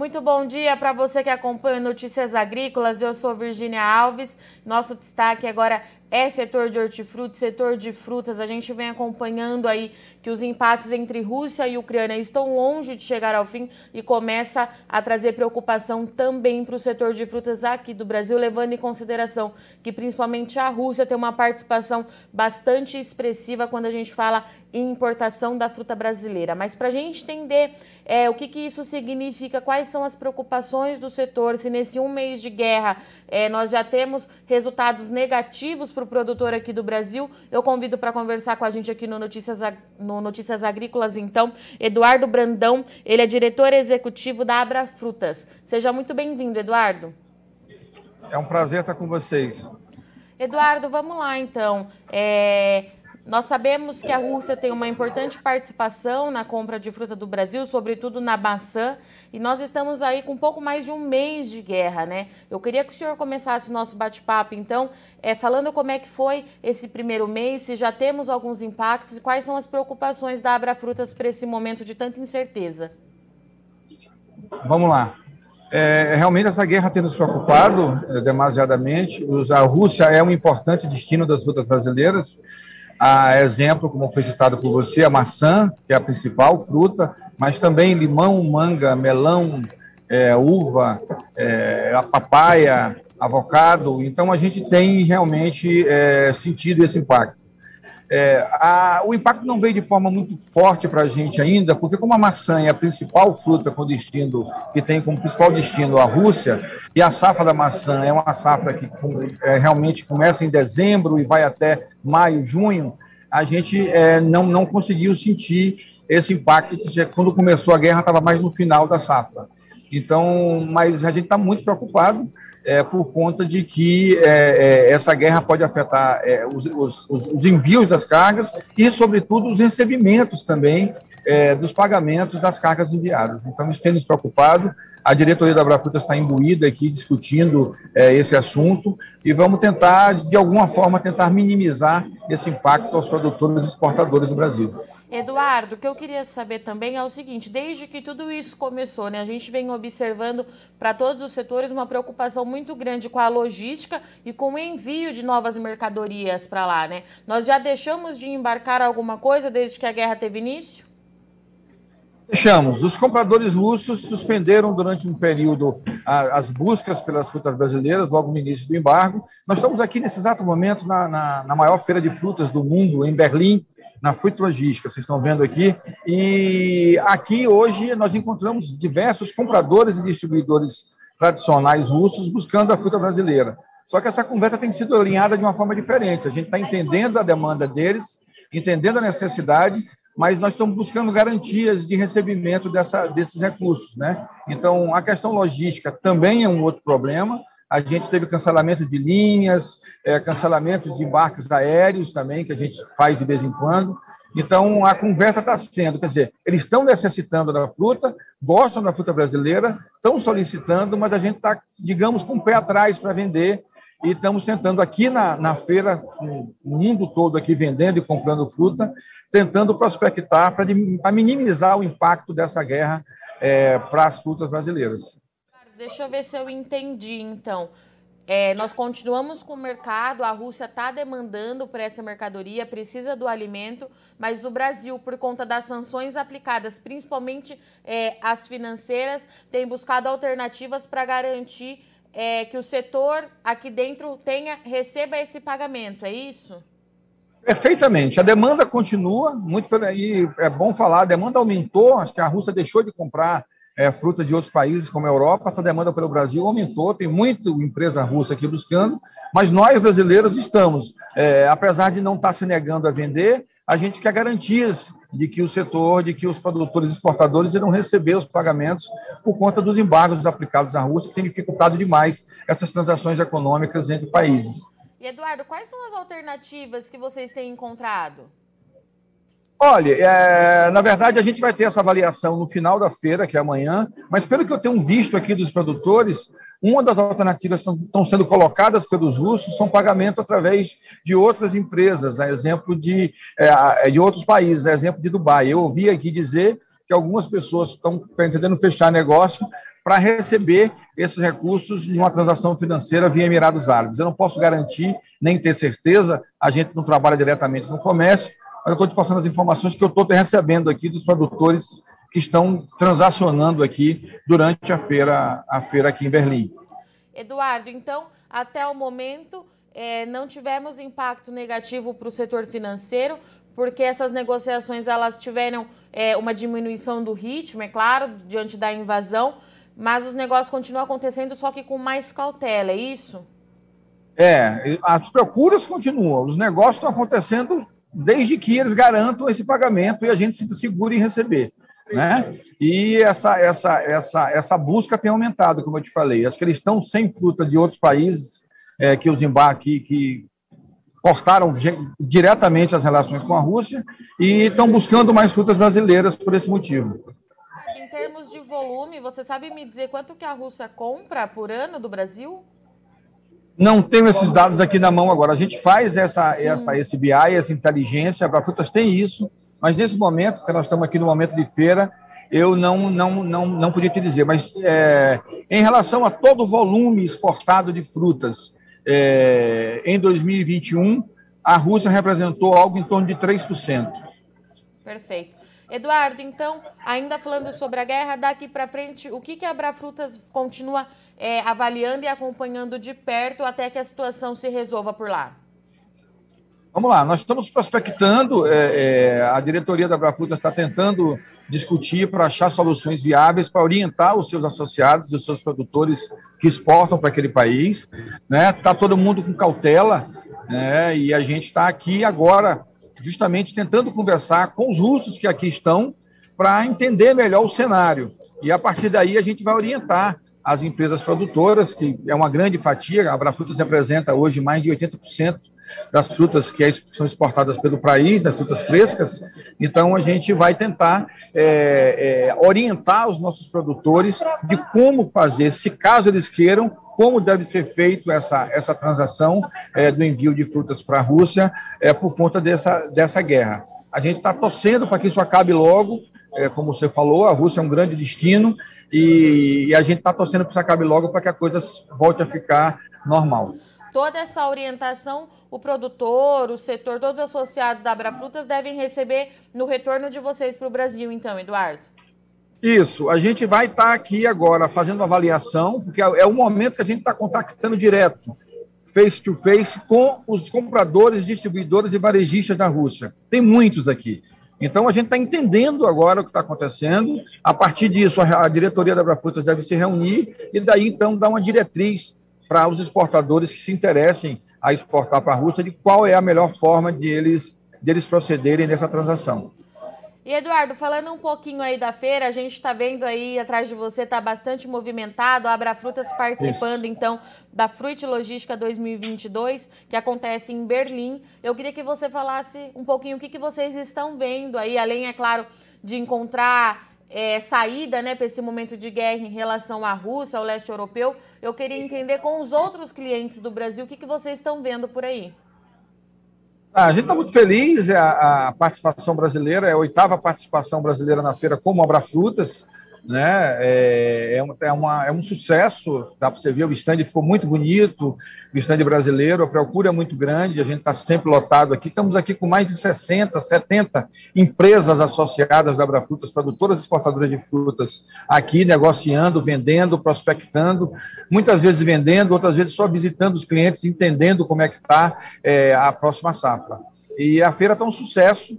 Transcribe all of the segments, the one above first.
Muito bom dia para você que acompanha Notícias Agrícolas. Eu sou Virginia Alves. Nosso destaque agora é setor de hortifruti, setor de frutas. A gente vem acompanhando aí que os empates entre Rússia e Ucrânia estão longe de chegar ao fim e começa a trazer preocupação também para o setor de frutas aqui do Brasil, levando em consideração que principalmente a Rússia tem uma participação bastante expressiva quando a gente fala em importação da fruta brasileira. Mas para a gente entender é, o que, que isso significa, quais são as preocupações do setor, se nesse um mês de guerra é, nós já temos resultados negativos para o produtor aqui do Brasil, eu convido para conversar com a gente aqui no Notícias, no Notícias Agrícolas, então, Eduardo Brandão, ele é diretor executivo da Abra Frutas. Seja muito bem-vindo, Eduardo. É um prazer estar com vocês. Eduardo, vamos lá então. É, nós sabemos que a Rússia tem uma importante participação na compra de fruta do Brasil, sobretudo na maçã, e nós estamos aí com um pouco mais de um mês de guerra, né? Eu queria que o senhor começasse o nosso bate-papo, então, é, falando como é que foi esse primeiro mês, se já temos alguns impactos e quais são as preocupações da Abra Frutas para esse momento de tanta incerteza. Vamos lá. É, realmente essa guerra tem nos preocupado é, demasiadamente. A Rússia é um importante destino das frutas brasileiras a exemplo, como foi citado por você, a maçã, que é a principal fruta, mas também limão, manga, melão, é, uva, é, a papaya, avocado. Então, a gente tem realmente é, sentido esse impacto. É, a, o impacto não veio de forma muito forte para a gente ainda, porque como a maçã é a principal fruta com destino, que tem como principal destino a Rússia, e a safra da maçã é uma safra que é, realmente começa em dezembro e vai até maio, junho, a gente é, não, não conseguiu sentir esse impacto que quando começou a guerra estava mais no final da safra. Então, mas a gente está muito preocupado é, por conta de que é, é, essa guerra pode afetar é, os, os, os, envios das cargas e, sobretudo, os recebimentos também é, dos pagamentos das cargas enviadas. Então, isso tem nos preocupado. A diretoria da Abrafrutas está imbuída aqui discutindo esse assunto e vamos tentar, de alguma forma, tentar minimizar esse impacto aos produtores e exportadores do Brasil. Eduardo, o que eu queria saber também é o seguinte: desde que tudo isso começou, né, a gente vem observando para todos os setores uma preocupação muito grande com a logística e com o envio de novas mercadorias para lá, né? Nós já deixamos de embarcar alguma coisa desde que a guerra teve início? Deixamos. Os compradores russos suspenderam durante um período as buscas pelas frutas brasileiras, logo no início do embargo. Nós estamos aqui nesse exato momento na, na, na maior feira de frutas do mundo, em Berlim, na Fruit Logística, vocês estão vendo aqui. E aqui hoje nós encontramos diversos compradores e distribuidores tradicionais russos buscando a fruta brasileira. Só que essa conversa tem sido alinhada de uma forma diferente. A gente está entendendo a demanda deles, entendendo a necessidade, mas nós estamos buscando garantias de recebimento dessa, desses recursos. Né? Então, a questão logística também é um outro problema. A gente teve cancelamento de linhas, é, cancelamento de embarques aéreos também, que a gente faz de vez em quando. Então, a conversa está sendo, quer dizer, eles estão necessitando da fruta, gostam da fruta brasileira, estão solicitando, mas a gente está, digamos, com o pé atrás para vender e estamos tentando aqui na, na feira, no mundo todo aqui vendendo e comprando fruta, tentando prospectar para minimizar o impacto dessa guerra é, para as frutas brasileiras. Deixa eu ver se eu entendi, então. É, nós continuamos com o mercado, a Rússia está demandando por essa mercadoria, precisa do alimento, mas o Brasil, por conta das sanções aplicadas, principalmente é, as financeiras, tem buscado alternativas para garantir é, que o setor aqui dentro tenha receba esse pagamento, é isso? Perfeitamente. A demanda continua, muito aí é bom falar, a demanda aumentou, acho que a Rússia deixou de comprar é, frutas de outros países, como a Europa, essa demanda pelo Brasil aumentou, tem muita empresa russa aqui buscando, mas nós, brasileiros, estamos, é, apesar de não estar se negando a vender, a gente quer garantias de que o setor, de que os produtores exportadores irão receber os pagamentos por conta dos embargos aplicados à Rússia, que tem dificultado demais essas transações econômicas entre países. E, Eduardo, quais são as alternativas que vocês têm encontrado? Olha, é, na verdade, a gente vai ter essa avaliação no final da feira, que é amanhã, mas pelo que eu tenho visto aqui dos produtores, uma das alternativas que estão sendo colocadas pelos russos são pagamento através de outras empresas, a exemplo de, é, de outros países, a exemplo de Dubai. Eu ouvi aqui dizer que algumas pessoas estão pretendendo fechar negócio para receber esses recursos em uma transação financeira via Emirados Árabes. Eu não posso garantir, nem ter certeza, a gente não trabalha diretamente no comércio, mas eu estou te passando as informações que eu estou recebendo aqui dos produtores que estão transacionando aqui durante a feira, a feira aqui em Berlim. Eduardo, então, até o momento, é, não tivemos impacto negativo para o setor financeiro, porque essas negociações elas tiveram é, uma diminuição do ritmo, é claro, diante da invasão, mas os negócios continuam acontecendo, só que com mais cautela, é isso? É, as procuras continuam, os negócios estão acontecendo desde que eles garantam esse pagamento e a gente se segura em receber. Né? E essa, essa, essa, essa busca tem aumentado, como eu te falei. As que eles estão sem fruta de outros países é, que os embarques que cortaram diretamente as relações com a Rússia e estão buscando mais frutas brasileiras por esse motivo. Em termos de volume, você sabe me dizer quanto que a Rússia compra por ano do Brasil? Não tenho esses dados aqui na mão agora. A gente faz essa, essa, esse BI, essa inteligência, a Frutas tem isso, mas nesse momento, porque nós estamos aqui no momento de feira, eu não, não, não, não podia te dizer. Mas é, em relação a todo o volume exportado de frutas é, em 2021, a Rússia representou algo em torno de 3%. Perfeito. Eduardo, então, ainda falando sobre a guerra, daqui para frente, o que, que a Abrafrutas continua é, avaliando e acompanhando de perto até que a situação se resolva por lá? Vamos lá, nós estamos prospectando, é, é, a diretoria da Abrafruta está tentando discutir para achar soluções viáveis para orientar os seus associados e os seus produtores que exportam para aquele país. Está né? Tá todo mundo com cautela né? e a gente está aqui agora justamente tentando conversar com os russos que aqui estão para entender melhor o cenário. E a partir daí a gente vai orientar as empresas produtoras, que é uma grande fatia, a Abrafrutas representa hoje mais de 80% das frutas que são exportadas pelo país, das frutas frescas. Então, a gente vai tentar é, é, orientar os nossos produtores de como fazer, se caso eles queiram, como deve ser feito essa, essa transação é, do envio de frutas para a Rússia é, por conta dessa, dessa guerra. A gente está torcendo para que isso acabe logo, é, como você falou, a Rússia é um grande destino e, e a gente está torcendo para que isso acabe logo para que a coisa volte a ficar normal. Toda essa orientação, o produtor, o setor, todos os associados da Abrafrutas devem receber no retorno de vocês para o Brasil, então, Eduardo. Isso, a gente vai estar tá aqui agora fazendo uma avaliação, porque é o momento que a gente está contactando direto, face to face, com os compradores, distribuidores e varejistas da Rússia. Tem muitos aqui. Então, a gente está entendendo agora o que está acontecendo. A partir disso, a, diretoria da Abrafrutas deve se reunir e daí, então, dar uma diretriz para os exportadores que se interessem a exportar para a Rússia de qual é a melhor forma de eles, de eles procederem nessa transação. E Eduardo, falando um pouquinho aí da feira, a gente está vendo aí atrás de você, está bastante movimentado, a Abra Frutas participando Isso. então da Fruit Logística 2022, que acontece em Berlim. Eu queria que você falasse um pouquinho o que, que vocês estão vendo aí, além, é claro, de encontrar é, saída né, para esse momento de guerra em relação à Rússia, ao leste europeu. Eu queria entender com os outros clientes do Brasil o que, que vocês estão vendo por aí. Ah, a gente está muito feliz, é a, a, participação brasileira, é a oitava participação brasileira na feira como Abra Frutas né? É, é, é, uma, é um sucesso, dá para você ver, o stand ficou muito bonito, o stand brasileiro, a procura é muito grande, a gente está sempre lotado aqui, estamos aqui com mais de 60, 70 empresas associadas da Abrafrutas, produtoras exportadoras de frutas, aqui negociando, vendendo, prospectando, muitas vezes vendendo, outras vezes só visitando os clientes, entendendo como é que está é, a próxima safra. E a feira está um sucesso,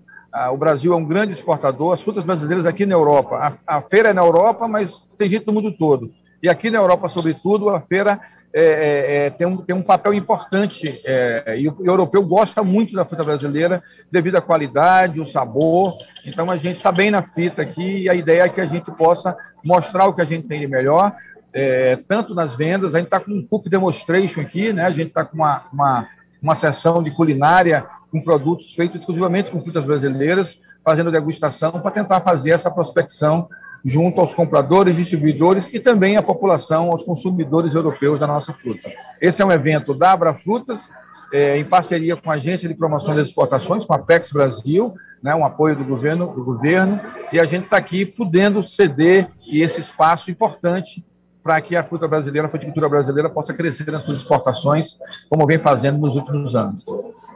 o Brasil é um grande exportador, as frutas brasileiras aqui na Europa. A, a, feira é na Europa, mas tem gente no mundo todo. E aqui na Europa, sobretudo, a feira é, é, é tem, um, tem um papel importante. É, e o, o europeu gosta muito da fruta brasileira devido à qualidade, o sabor. Então, a gente está bem na fita aqui e a ideia é que a gente possa mostrar o que a gente tem de melhor, é, tanto nas vendas. A gente está com um cook demonstration aqui, né? a gente está com uma, uma, uma sessão de culinária com produtos feitos exclusivamente com frutas brasileiras, fazendo degustação para tentar fazer essa prospecção junto aos compradores, distribuidores e também à população, aos consumidores europeus da nossa fruta. Esse é um evento da Abra Frutas, é, em parceria com a Agência de Promoção das Exportações, com a PEX Brasil, né, um apoio do governo, do governo, e a gente está aqui podendo ceder esse espaço importante para que a fruta brasileira, a fruticultura brasileira possa crescer nas suas exportações, como vem fazendo nos últimos anos.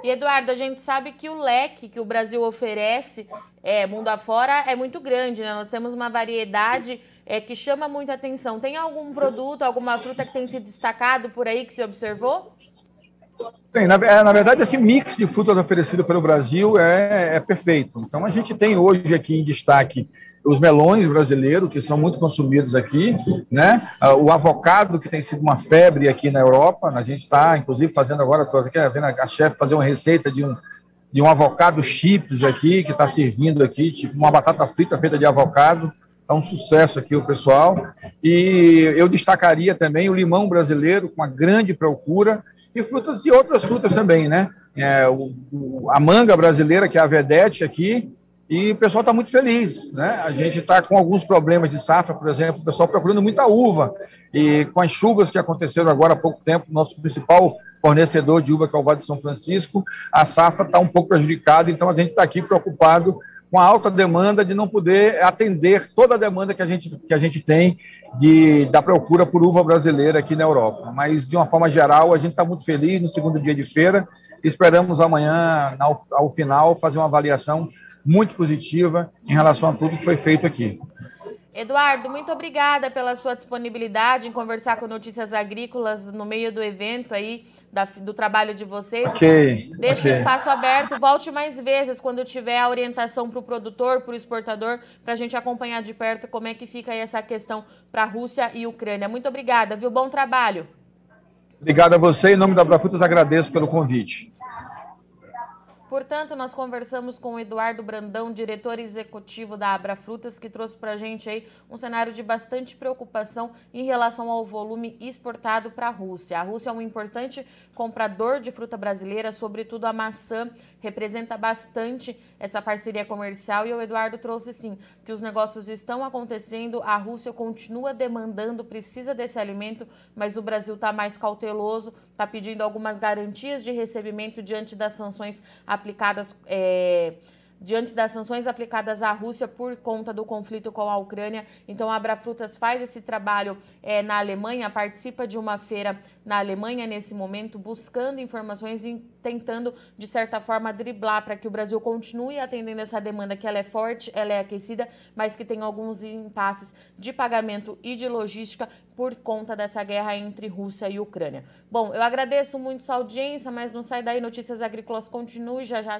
E Eduardo, a gente sabe que o leque que o Brasil oferece é, mundo afora é muito grande, né? Nós temos uma variedade é, que chama muita atenção. Tem algum produto, alguma fruta que tem se destacado por aí que se observou? Tem, na, é, na, verdade, esse mix de frutas oferecido pelo Brasil é, é, perfeito. Então, a gente tem hoje aqui em destaque os melões brasileiros, que são muito consumidos aqui, né? Ah, o avocado, que tem sido uma febre aqui na Europa. A gente está, inclusive, fazendo agora, estou vendo a chefe fazer uma receita de um, de um avocado chips aqui, que está servindo aqui, tipo uma batata frita feita de avocado. Está um sucesso aqui o pessoal. E eu destacaria também o limão brasileiro, com uma grande procura, e frutas e outras frutas também, né? É, o, o, a manga brasileira, que é a vedete aqui, e o pessoal está muito feliz, né? A gente está com alguns problemas de safra, por exemplo, o pessoal procurando muita uva, e com as chuvas que aconteceram agora há pouco tempo, nosso principal fornecedor de uva, que é o Vale de São Francisco, a safra está um pouco prejudicada, então a gente está aqui preocupado com a alta demanda de não poder atender toda a demanda que a gente, que a gente tem de, da procura por uva brasileira aqui na Europa. Mas, de uma forma geral, a gente está muito feliz no segundo dia de feira. Esperamos amanhã, ao, ao final, fazer uma avaliação muito positiva em relação a tudo que foi feito aqui. Eduardo, muito obrigada pela sua disponibilidade em conversar com Notícias Agrícolas no meio do evento aí, da, do trabalho de vocês. Ok. Deixe okay. o espaço aberto, volte mais vezes quando tiver a orientação para o produtor, para o exportador, para a gente acompanhar de perto como é que fica aí essa questão para a Rússia e Ucrânia. Muito obrigada, viu? Bom trabalho. Obrigado a você. Em nome da Abrafrutas, agradeço pelo convite. Portanto, nós conversamos com o Eduardo Brandão, diretor executivo da Abra Frutas, que trouxe para a gente aí um cenário de bastante preocupação em relação ao volume exportado para a Rússia. A Rússia é um importante comprador de fruta brasileira, sobretudo a maçã, representa bastante essa parceria comercial e o Eduardo trouxe sim que os negócios estão acontecendo, a Rússia continua demandando, precisa desse alimento, mas o Brasil está mais cauteloso, está pedindo algumas garantias de recebimento diante das sanções aplicadas. É diante das sanções aplicadas à Rússia por conta do conflito com a Ucrânia. Então, a Abrafrutas faz esse trabalho é, na Alemanha, participa de uma feira na Alemanha nesse momento, buscando informações e tentando, de certa forma, driblar para que o Brasil continue atendendo essa demanda, que ela é forte, ela é aquecida, mas que tem alguns impasses de pagamento e de logística por conta dessa guerra entre Rússia e Ucrânia. Bom, eu agradeço muito sua audiência, mas não sai daí, Notícias Agrícolas continue já já.